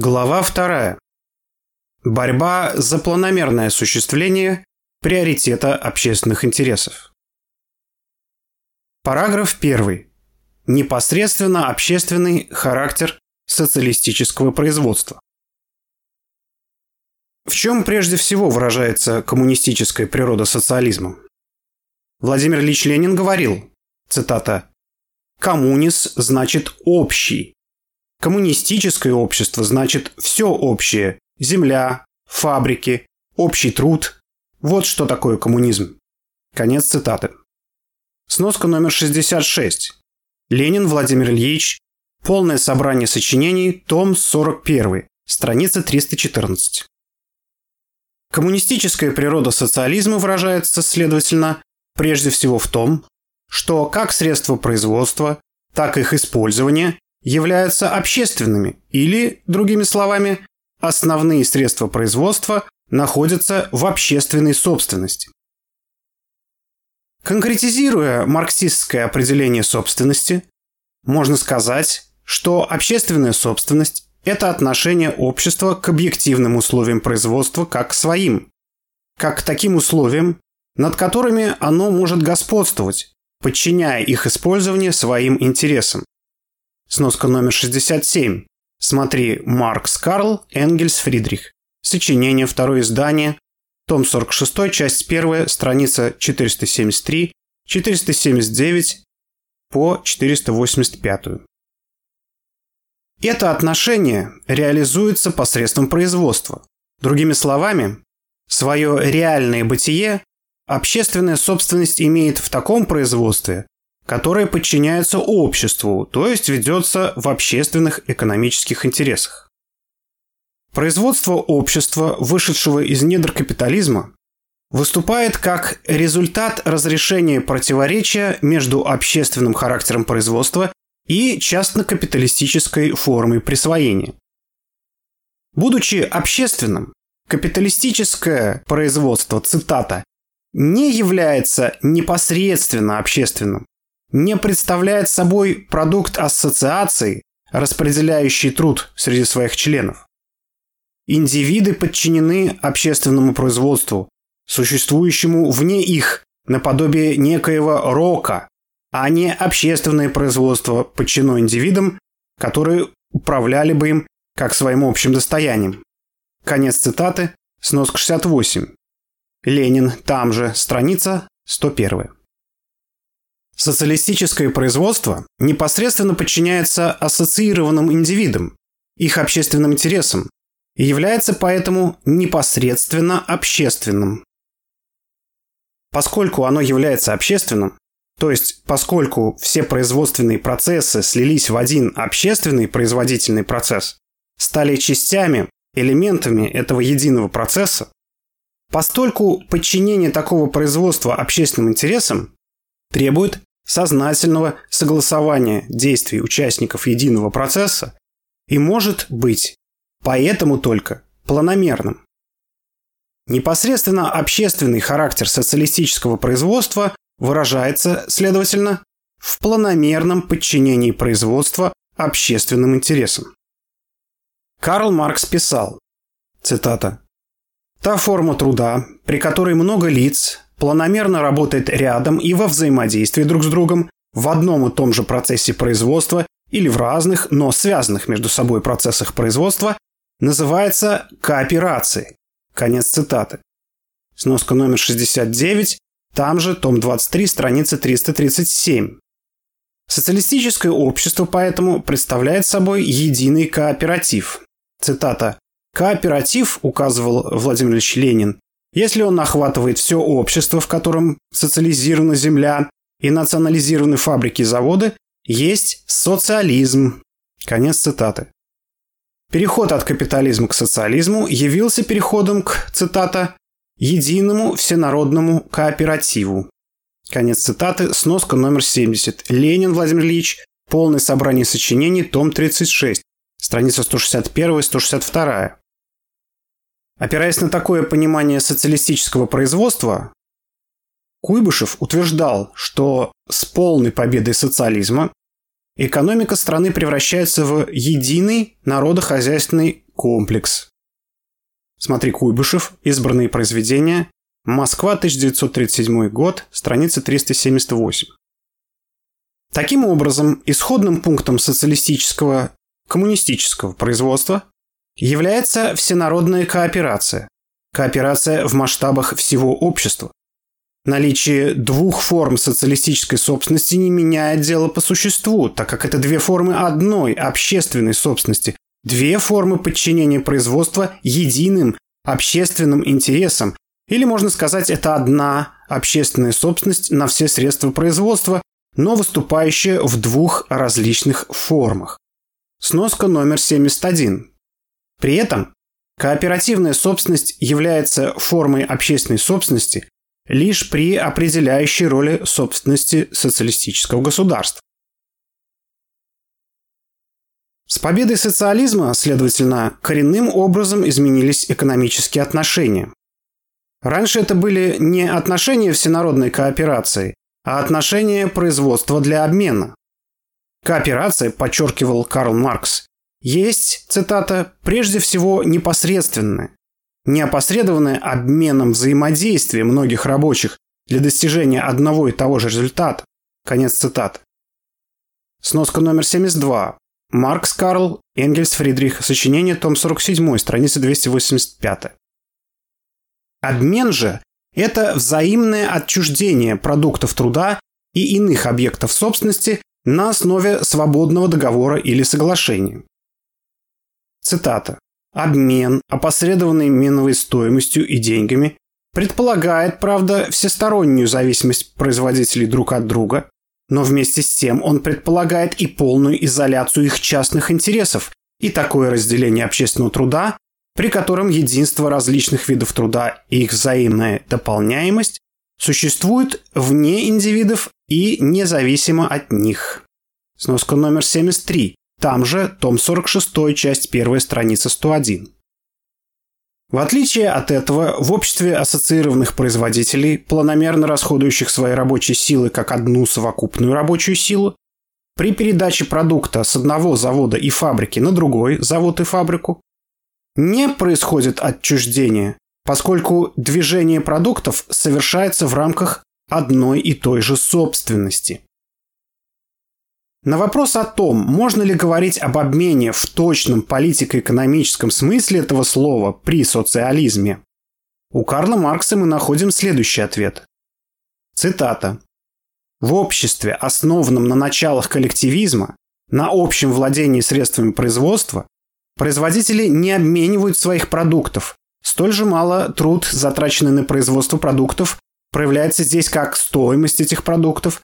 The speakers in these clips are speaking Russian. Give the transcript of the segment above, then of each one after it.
Глава вторая. Борьба за планомерное осуществление приоритета общественных интересов. Параграф 1. Непосредственно общественный характер социалистического производства. В чем прежде всего выражается коммунистическая природа социализма? Владимир Ильич Ленин говорил, цитата, «Коммунис значит общий, Коммунистическое общество значит все общее. Земля, фабрики, общий труд. Вот что такое коммунизм. Конец цитаты. Сноска номер 66. Ленин Владимир Ильич. Полное собрание сочинений. Том 41. Страница 314. Коммунистическая природа социализма выражается, следовательно, прежде всего в том, что как средство производства, так и их использование являются общественными или, другими словами, основные средства производства находятся в общественной собственности. Конкретизируя марксистское определение собственности, можно сказать, что общественная собственность – это отношение общества к объективным условиям производства как к своим, как к таким условиям, над которыми оно может господствовать, подчиняя их использование своим интересам. Сноска номер 67. Смотри Маркс Карл, Энгельс Фридрих. Сочинение, второе издание. Том 46, часть 1, страница 473, 479 по 485. Это отношение реализуется посредством производства. Другими словами, свое реальное бытие общественная собственность имеет в таком производстве, которое подчиняется обществу, то есть ведется в общественных экономических интересах. Производство общества, вышедшего из недр капитализма, выступает как результат разрешения противоречия между общественным характером производства и частно-капиталистической формой присвоения. Будучи общественным, капиталистическое производство, цитата, не является непосредственно общественным, не представляет собой продукт ассоциации, распределяющий труд среди своих членов. Индивиды подчинены общественному производству, существующему вне их, наподобие некоего рока, а не общественное производство подчинено индивидам, которые управляли бы им как своим общим достоянием. Конец цитаты, сноска 68. Ленин, там же, страница 101. Социалистическое производство непосредственно подчиняется ассоциированным индивидам, их общественным интересам, и является поэтому непосредственно общественным. Поскольку оно является общественным, то есть поскольку все производственные процессы слились в один общественный производительный процесс, стали частями, элементами этого единого процесса, постольку подчинение такого производства общественным интересам требует сознательного согласования действий участников единого процесса и может быть поэтому только планомерным. Непосредственно общественный характер социалистического производства выражается, следовательно, в планомерном подчинении производства общественным интересам. Карл Маркс писал, цитата, «Та форма труда, при которой много лиц, планомерно работает рядом и во взаимодействии друг с другом в одном и том же процессе производства или в разных, но связанных между собой процессах производства, называется кооперацией. Конец цитаты. Сноска номер 69, там же, том 23, страница 337. Социалистическое общество поэтому представляет собой единый кооператив. Цитата. «Кооператив, — указывал Владимир Ильич Ленин, если он охватывает все общество, в котором социализирована земля и национализированы фабрики и заводы, есть социализм. Конец цитаты. Переход от капитализма к социализму явился переходом к, цитата, «единому всенародному кооперативу». Конец цитаты, сноска номер 70. Ленин Владимир Ильич, полное собрание сочинений, том 36, страница 161-162. Опираясь на такое понимание социалистического производства, Куйбышев утверждал, что с полной победой социализма экономика страны превращается в единый народохозяйственный комплекс. Смотри Куйбышев, избранные произведения, Москва, 1937 год, страница 378. Таким образом, исходным пунктом социалистического коммунистического производства является всенародная кооперация. Кооперация в масштабах всего общества. Наличие двух форм социалистической собственности не меняет дело по существу, так как это две формы одной общественной собственности, две формы подчинения производства единым общественным интересам, или можно сказать, это одна общественная собственность на все средства производства, но выступающая в двух различных формах. Сноска номер 71. При этом кооперативная собственность является формой общественной собственности, лишь при определяющей роли собственности социалистического государства. С победой социализма, следовательно, коренным образом изменились экономические отношения. Раньше это были не отношения всенародной кооперации, а отношения производства для обмена. Кооперация, подчеркивал Карл Маркс, есть, цитата, прежде всего непосредственное, неопосредованное обменом взаимодействия многих рабочих для достижения одного и того же результата. Конец цитаты. Сноска номер 72. Маркс Карл, Энгельс Фридрих, сочинение, том 47, страница 285. Обмен же – это взаимное отчуждение продуктов труда и иных объектов собственности на основе свободного договора или соглашения. Цитата. Обмен, опосредованный меновой стоимостью и деньгами, предполагает, правда, всестороннюю зависимость производителей друг от друга, но вместе с тем он предполагает и полную изоляцию их частных интересов и такое разделение общественного труда, при котором единство различных видов труда и их взаимная дополняемость существует вне индивидов и независимо от них. Сноска номер 73. Там же том 46, часть 1, страница 101. В отличие от этого, в обществе ассоциированных производителей, планомерно расходующих свои рабочие силы как одну совокупную рабочую силу, при передаче продукта с одного завода и фабрики на другой завод и фабрику, не происходит отчуждение, поскольку движение продуктов совершается в рамках одной и той же собственности. На вопрос о том, можно ли говорить об обмене в точном политико-экономическом смысле этого слова при социализме, у Карла Маркса мы находим следующий ответ. Цитата. В обществе, основанном на началах коллективизма, на общем владении средствами производства, производители не обменивают своих продуктов. Столь же мало труд, затраченный на производство продуктов, проявляется здесь как стоимость этих продуктов,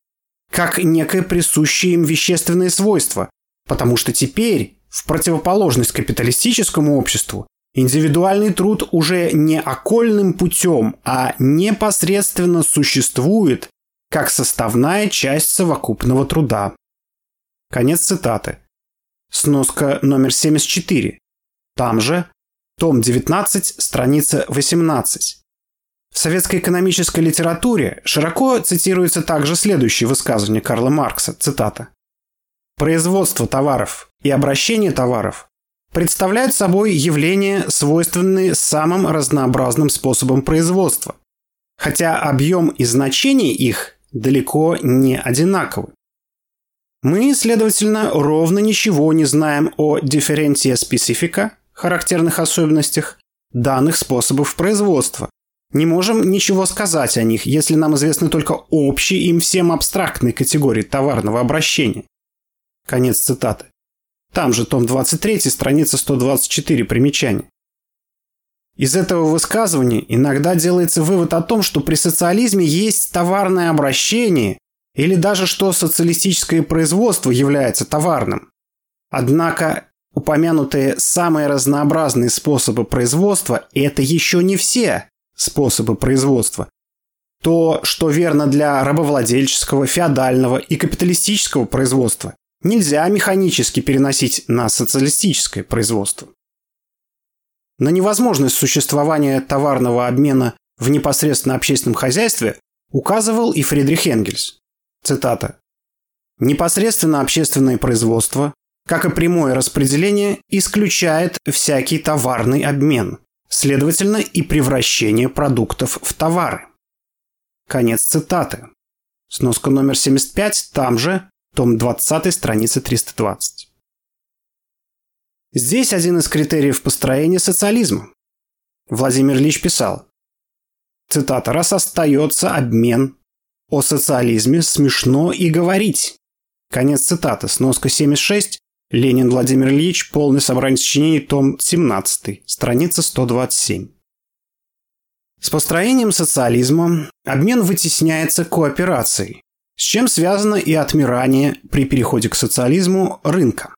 как некое присущее им вещественное свойство, потому что теперь, в противоположность капиталистическому обществу, индивидуальный труд уже не окольным путем, а непосредственно существует как составная часть совокупного труда. Конец цитаты. Сноска номер 74. Там же, том 19, страница 18. В советской экономической литературе широко цитируется также следующее высказывание Карла Маркса, цитата. «Производство товаров и обращение товаров представляют собой явления, свойственные самым разнообразным способом производства, хотя объем и значение их далеко не одинаковы. Мы, следовательно, ровно ничего не знаем о дифференция специфика, характерных особенностях данных способов производства, не можем ничего сказать о них, если нам известны только общие им всем абстрактные категории товарного обращения. Конец цитаты. Там же том 23, страница 124, примечание. Из этого высказывания иногда делается вывод о том, что при социализме есть товарное обращение или даже что социалистическое производство является товарным. Однако упомянутые самые разнообразные способы производства – это еще не все способы производства. То, что верно для рабовладельческого, феодального и капиталистического производства, нельзя механически переносить на социалистическое производство. На невозможность существования товарного обмена в непосредственно общественном хозяйстве указывал и Фридрих Энгельс. Цитата. «Непосредственно общественное производство как и прямое распределение, исключает всякий товарный обмен, следовательно, и превращение продуктов в товары. Конец цитаты. Сноска номер 75, там же, том 20, страница 320. Здесь один из критериев построения социализма. Владимир Ильич писал, цитата, «Раз остается обмен, о социализме смешно и говорить». Конец цитаты. Сноска 76. Ленин Владимир Ильич. Полное собрание сочинений. Том 17. Страница 127. С построением социализма обмен вытесняется кооперацией, с чем связано и отмирание при переходе к социализму рынка.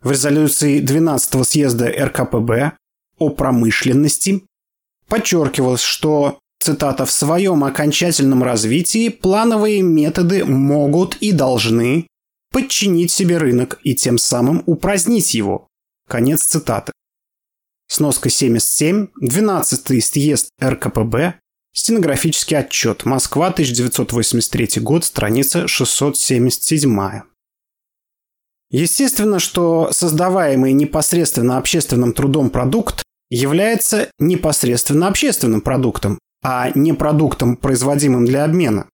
В резолюции 12 съезда РКПБ о промышленности подчеркивалось, что, цитата, «в своем окончательном развитии плановые методы могут и должны подчинить себе рынок и тем самым упразднить его». Конец цитаты. Сноска 77, 12 съезд РКПБ, стенографический отчет, Москва, 1983 год, страница 677. Естественно, что создаваемый непосредственно общественным трудом продукт является непосредственно общественным продуктом, а не продуктом, производимым для обмена.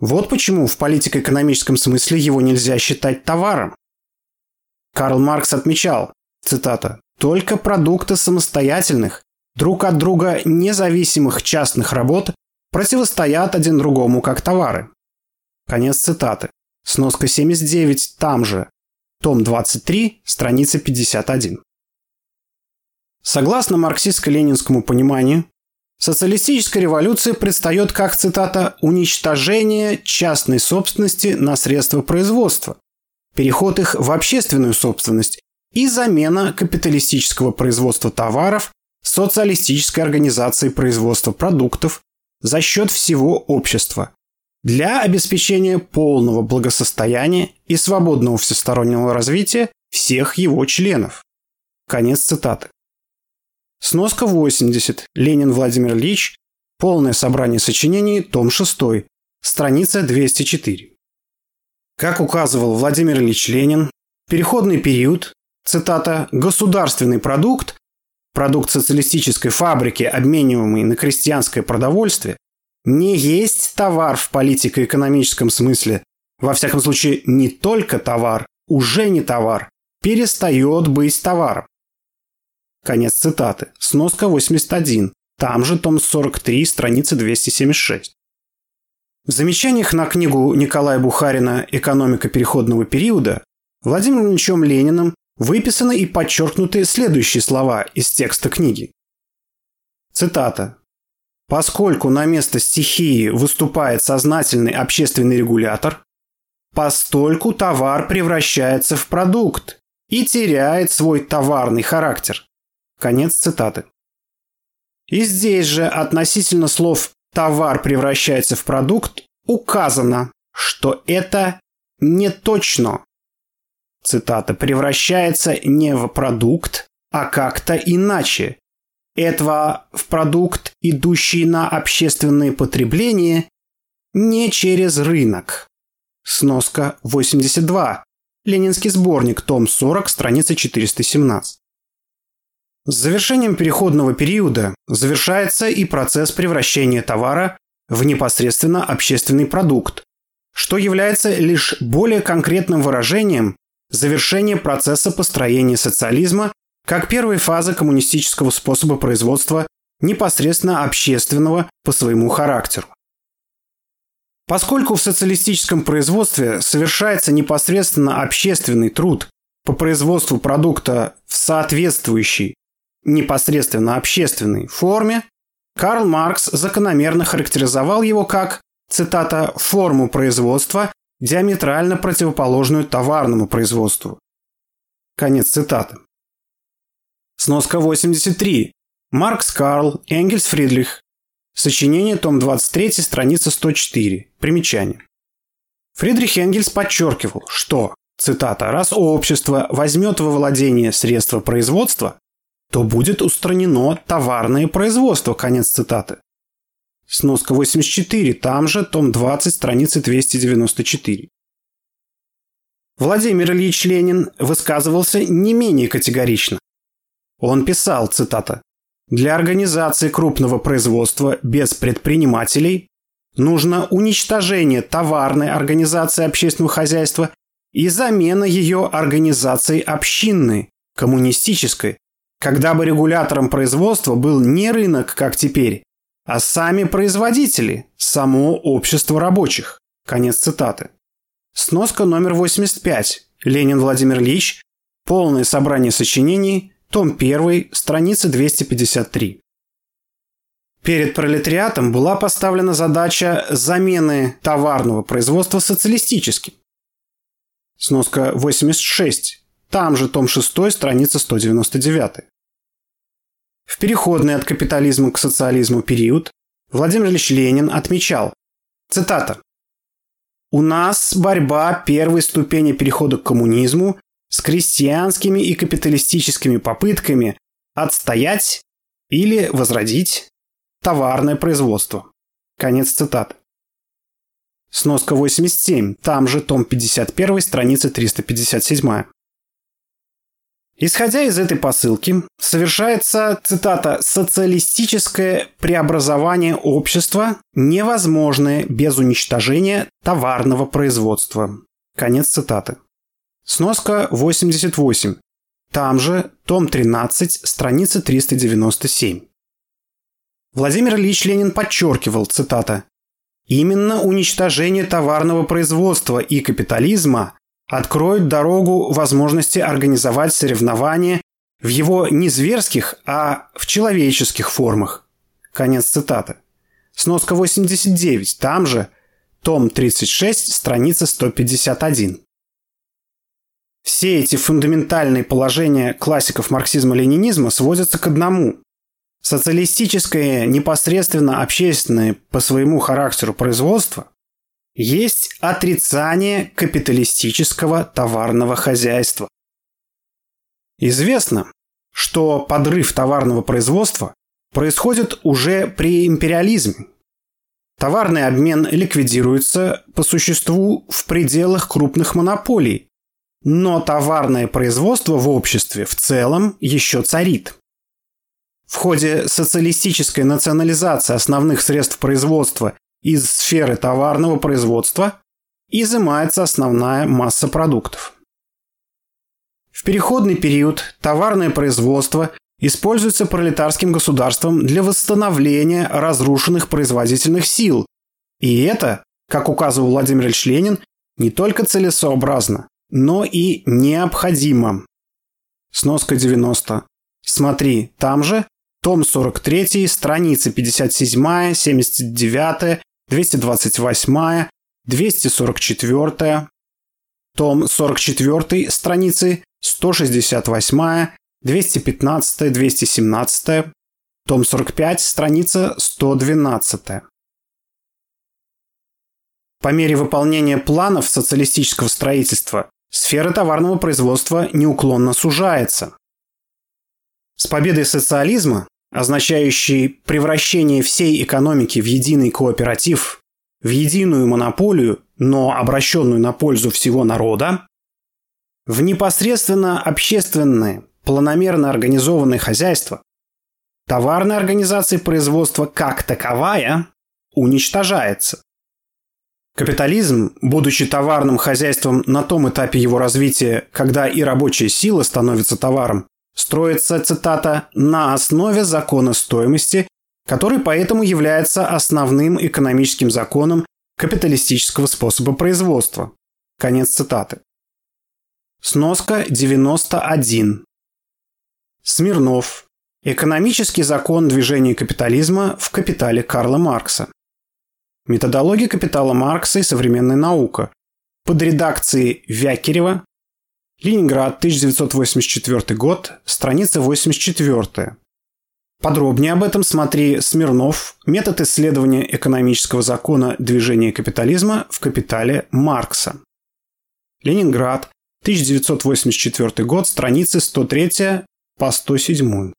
Вот почему в политико-экономическом смысле его нельзя считать товаром. Карл Маркс отмечал, цитата, «только продукты самостоятельных, друг от друга независимых частных работ противостоят один другому как товары». Конец цитаты. Сноска 79 там же. Том 23, страница 51. Согласно марксистско-ленинскому пониманию, социалистическая революция предстает как, цитата, «уничтожение частной собственности на средства производства, переход их в общественную собственность и замена капиталистического производства товаров социалистической организацией производства продуктов за счет всего общества для обеспечения полного благосостояния и свободного всестороннего развития всех его членов». Конец цитаты. Сноска 80. Ленин Владимир Ильич. Полное собрание сочинений. Том 6. Страница 204. Как указывал Владимир Ильич Ленин, переходный период, цитата, «государственный продукт, продукт социалистической фабрики, обмениваемый на крестьянское продовольствие, не есть товар в политико-экономическом смысле, во всяком случае не только товар, уже не товар, перестает быть товаром. Конец цитаты. Сноска 81. Там же том 43, страница 276. В замечаниях на книгу Николая Бухарина «Экономика переходного периода» Владимиром Ильичем Лениным выписаны и подчеркнуты следующие слова из текста книги. Цитата. «Поскольку на место стихии выступает сознательный общественный регулятор, постольку товар превращается в продукт и теряет свой товарный характер. Конец цитаты. И здесь же относительно слов «товар превращается в продукт» указано, что это не точно. Цитата «превращается не в продукт, а как-то иначе. Этого в продукт, идущий на общественное потребление, не через рынок». Сноска 82. Ленинский сборник, том 40, страница 417. С завершением переходного периода завершается и процесс превращения товара в непосредственно общественный продукт, что является лишь более конкретным выражением завершения процесса построения социализма как первой фазы коммунистического способа производства непосредственно общественного по своему характеру. Поскольку в социалистическом производстве совершается непосредственно общественный труд по производству продукта в соответствующей непосредственно общественной форме, Карл Маркс закономерно характеризовал его как, цитата, «форму производства, диаметрально противоположную товарному производству». Конец цитаты. Сноска 83. Маркс Карл, Энгельс Фридрих. Сочинение, том 23, страница 104. Примечание. Фридрих Энгельс подчеркивал, что, цитата, «раз общество возьмет во владение средства производства, то будет устранено товарное производство. Конец цитаты. Сноска 84, там же, том 20, страница 294. Владимир Ильич Ленин высказывался не менее категорично. Он писал, цитата, «Для организации крупного производства без предпринимателей нужно уничтожение товарной организации общественного хозяйства и замена ее организацией общинной, коммунистической, когда бы регулятором производства был не рынок, как теперь, а сами производители, само общество рабочих. Конец цитаты. Сноска номер 85. Ленин Владимир Ильич. Полное собрание сочинений. Том 1. Страница 253. Перед пролетариатом была поставлена задача замены товарного производства социалистическим. Сноска 86. Там же том 6, страница 199. В переходный от капитализма к социализму период Владимир Ильич Ленин отмечал, цитата, «У нас борьба первой ступени перехода к коммунизму с крестьянскими и капиталистическими попытками отстоять или возродить товарное производство». Конец цитаты. Сноска 87, там же том 51, страница 357. Исходя из этой посылки, совершается, цитата, «социалистическое преобразование общества, невозможное без уничтожения товарного производства». Конец цитаты. Сноска 88. Там же, том 13, страница 397. Владимир Ильич Ленин подчеркивал, цитата, «Именно уничтожение товарного производства и капитализма откроют дорогу возможности организовать соревнования в его не зверских, а в человеческих формах. Конец цитаты. Сноска 89, там же, том 36, страница 151. Все эти фундаментальные положения классиков марксизма-ленинизма сводятся к одному. Социалистическое непосредственно общественное по своему характеру производство есть отрицание капиталистического товарного хозяйства. Известно, что подрыв товарного производства происходит уже при империализме. Товарный обмен ликвидируется по существу в пределах крупных монополий, но товарное производство в обществе в целом еще царит. В ходе социалистической национализации основных средств производства из сферы товарного производства изымается основная масса продуктов. В переходный период товарное производство используется пролетарским государством для восстановления разрушенных производительных сил. И это, как указывал Владимир Ильич Ленин, не только целесообразно, но и необходимо. Сноска 90. Смотри, там же том 43, страницы 57, 79, 228, 244, том 44, страницы 168, 215, 217, том 45, страница 112. По мере выполнения планов социалистического строительства сфера товарного производства неуклонно сужается. С победой социализма означающий превращение всей экономики в единый кооператив, в единую монополию, но обращенную на пользу всего народа, в непосредственно общественное, планомерно организованное хозяйство, товарная организация производства как таковая уничтожается. Капитализм, будучи товарным хозяйством на том этапе его развития, когда и рабочая сила становится товаром, строится, цитата, «на основе закона стоимости, который поэтому является основным экономическим законом капиталистического способа производства». Конец цитаты. Сноска 91. Смирнов. Экономический закон движения капитализма в «Капитале» Карла Маркса. Методология капитала Маркса и современная наука. Под редакцией Вякерева, Ленинград, 1984 год, страница 84. Подробнее об этом смотри Смирнов «Метод исследования экономического закона движения капитализма в капитале Маркса». Ленинград, 1984 год, страницы 103 по 107.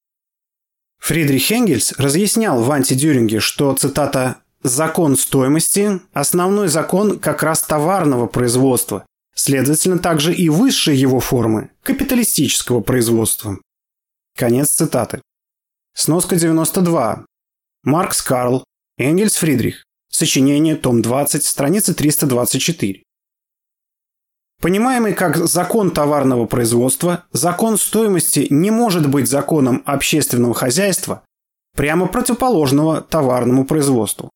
Фридрих Энгельс разъяснял в антидюринге, что, цитата, «закон стоимости – основной закон как раз товарного производства, следовательно, также и высшие его формы капиталистического производства. Конец цитаты. Сноска 92. Маркс Карл, Энгельс Фридрих. Сочинение, том 20, страница 324. Понимаемый как закон товарного производства, закон стоимости не может быть законом общественного хозяйства, прямо противоположного товарному производству.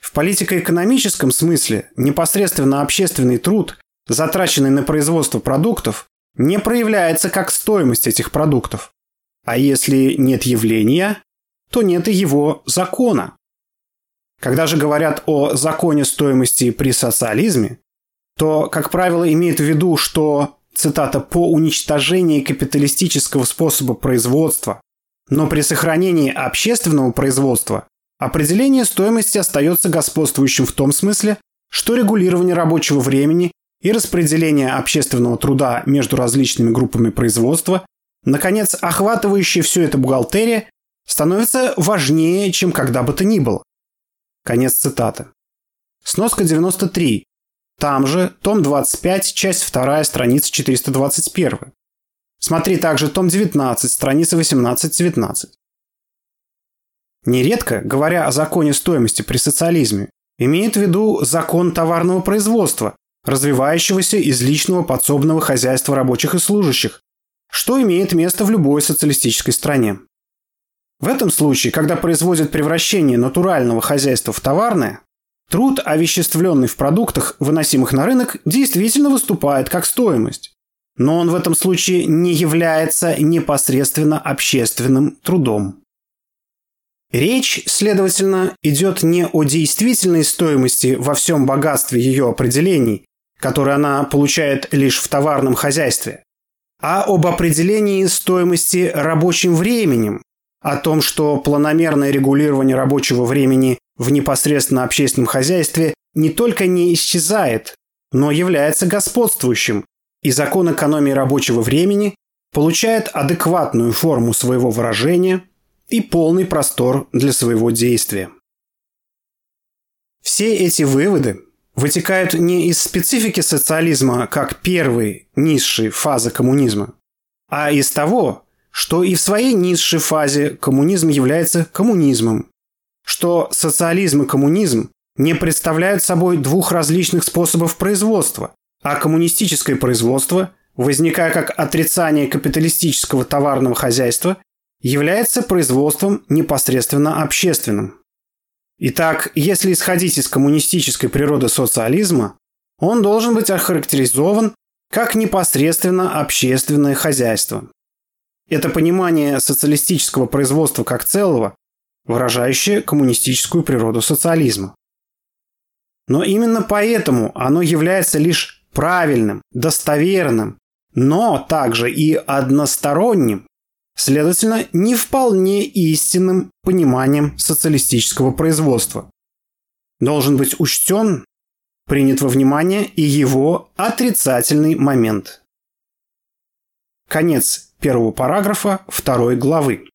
В политико-экономическом смысле непосредственно общественный труд, затраченный на производство продуктов, не проявляется как стоимость этих продуктов. А если нет явления, то нет и его закона. Когда же говорят о законе стоимости при социализме, то, как правило, имеют в виду, что, цитата, «по уничтожении капиталистического способа производства, но при сохранении общественного производства определение стоимости остается господствующим в том смысле, что регулирование рабочего времени и распределение общественного труда между различными группами производства, наконец, охватывающая все это бухгалтерия, становится важнее, чем когда бы то ни было. Конец цитаты. Сноска 93. Там же, том 25, часть 2, страница 421. Смотри также том 19, страница 18-19. Нередко, говоря о законе стоимости при социализме, имеет в виду закон товарного производства, развивающегося из личного подсобного хозяйства рабочих и служащих, что имеет место в любой социалистической стране. В этом случае, когда производят превращение натурального хозяйства в товарное, Труд, овеществленный в продуктах, выносимых на рынок, действительно выступает как стоимость. Но он в этом случае не является непосредственно общественным трудом. Речь, следовательно, идет не о действительной стоимости во всем богатстве ее определений, которые она получает лишь в товарном хозяйстве, а об определении стоимости рабочим временем, о том, что планомерное регулирование рабочего времени в непосредственно общественном хозяйстве не только не исчезает, но является господствующим, и закон экономии рабочего времени получает адекватную форму своего выражения и полный простор для своего действия. Все эти выводы вытекают не из специфики социализма как первой, низшей фазы коммунизма, а из того, что и в своей низшей фазе коммунизм является коммунизмом, что социализм и коммунизм не представляют собой двух различных способов производства, а коммунистическое производство, возникая как отрицание капиталистического товарного хозяйства, является производством непосредственно общественным. Итак, если исходить из коммунистической природы социализма, он должен быть охарактеризован как непосредственно общественное хозяйство. Это понимание социалистического производства как целого выражающее коммунистическую природу социализма. Но именно поэтому оно является лишь правильным, достоверным, но также и односторонним, следовательно, не вполне истинным пониманием социалистического производства. Должен быть учтен, принят во внимание и его отрицательный момент. Конец первого параграфа второй главы.